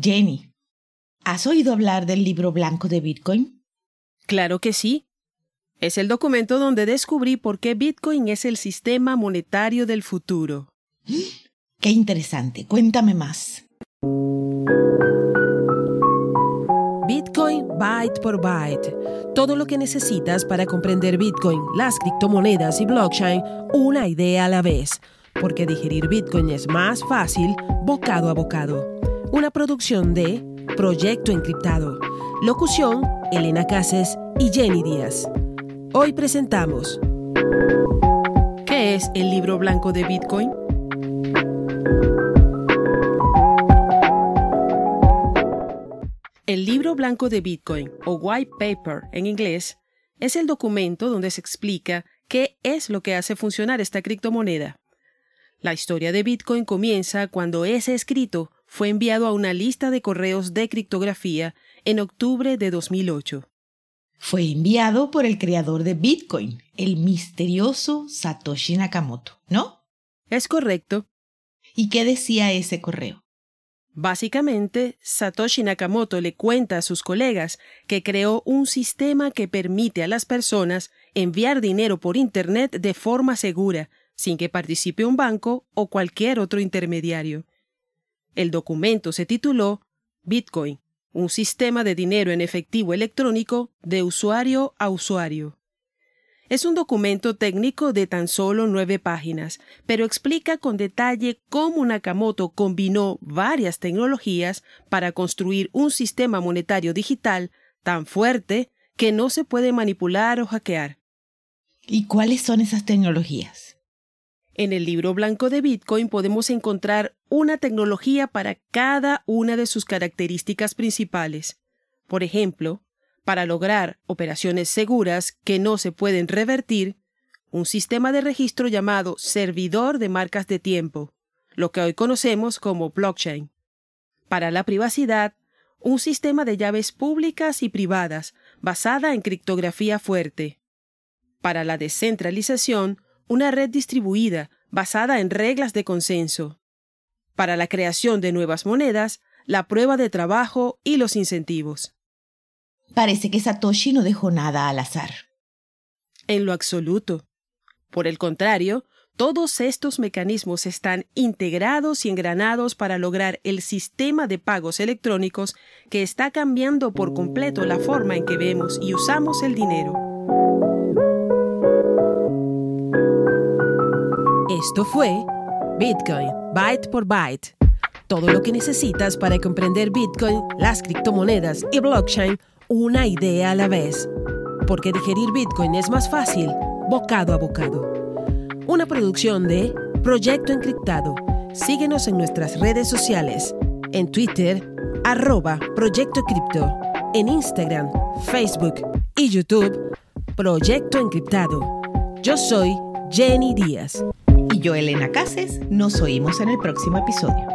Jenny, ¿has oído hablar del libro blanco de Bitcoin? Claro que sí. Es el documento donde descubrí por qué Bitcoin es el sistema monetario del futuro. Qué interesante. Cuéntame más. Bitcoin byte por byte. Todo lo que necesitas para comprender Bitcoin, las criptomonedas y blockchain, una idea a la vez. Porque digerir Bitcoin es más fácil bocado a bocado. Una producción de Proyecto Encriptado. Locución, Elena Cases y Jenny Díaz. Hoy presentamos. ¿Qué es el libro blanco de Bitcoin? El libro blanco de Bitcoin, o white paper en inglés, es el documento donde se explica qué es lo que hace funcionar esta criptomoneda. La historia de Bitcoin comienza cuando ese escrito fue enviado a una lista de correos de criptografía en octubre de 2008. Fue enviado por el creador de Bitcoin, el misterioso Satoshi Nakamoto, ¿no? Es correcto. ¿Y qué decía ese correo? Básicamente, Satoshi Nakamoto le cuenta a sus colegas que creó un sistema que permite a las personas enviar dinero por Internet de forma segura, sin que participe un banco o cualquier otro intermediario. El documento se tituló Bitcoin, un sistema de dinero en efectivo electrónico de usuario a usuario. Es un documento técnico de tan solo nueve páginas, pero explica con detalle cómo Nakamoto combinó varias tecnologías para construir un sistema monetario digital tan fuerte que no se puede manipular o hackear. ¿Y cuáles son esas tecnologías? En el libro blanco de Bitcoin podemos encontrar una tecnología para cada una de sus características principales. Por ejemplo, para lograr operaciones seguras que no se pueden revertir, un sistema de registro llamado servidor de marcas de tiempo, lo que hoy conocemos como blockchain. Para la privacidad, un sistema de llaves públicas y privadas basada en criptografía fuerte. Para la descentralización, una red distribuida basada en reglas de consenso. Para la creación de nuevas monedas, la prueba de trabajo y los incentivos. Parece que Satoshi no dejó nada al azar. En lo absoluto. Por el contrario, todos estos mecanismos están integrados y engranados para lograr el sistema de pagos electrónicos que está cambiando por completo la forma en que vemos y usamos el dinero. Esto fue Bitcoin, byte por byte. Todo lo que necesitas para comprender Bitcoin, las criptomonedas y blockchain, una idea a la vez. Porque digerir Bitcoin es más fácil, bocado a bocado. Una producción de Proyecto Encriptado. Síguenos en nuestras redes sociales. En Twitter, arroba Proyecto Cripto. En Instagram, Facebook y YouTube, Proyecto Encriptado. Yo soy Jenny Díaz yo, Elena Cases, nos oímos en el próximo episodio.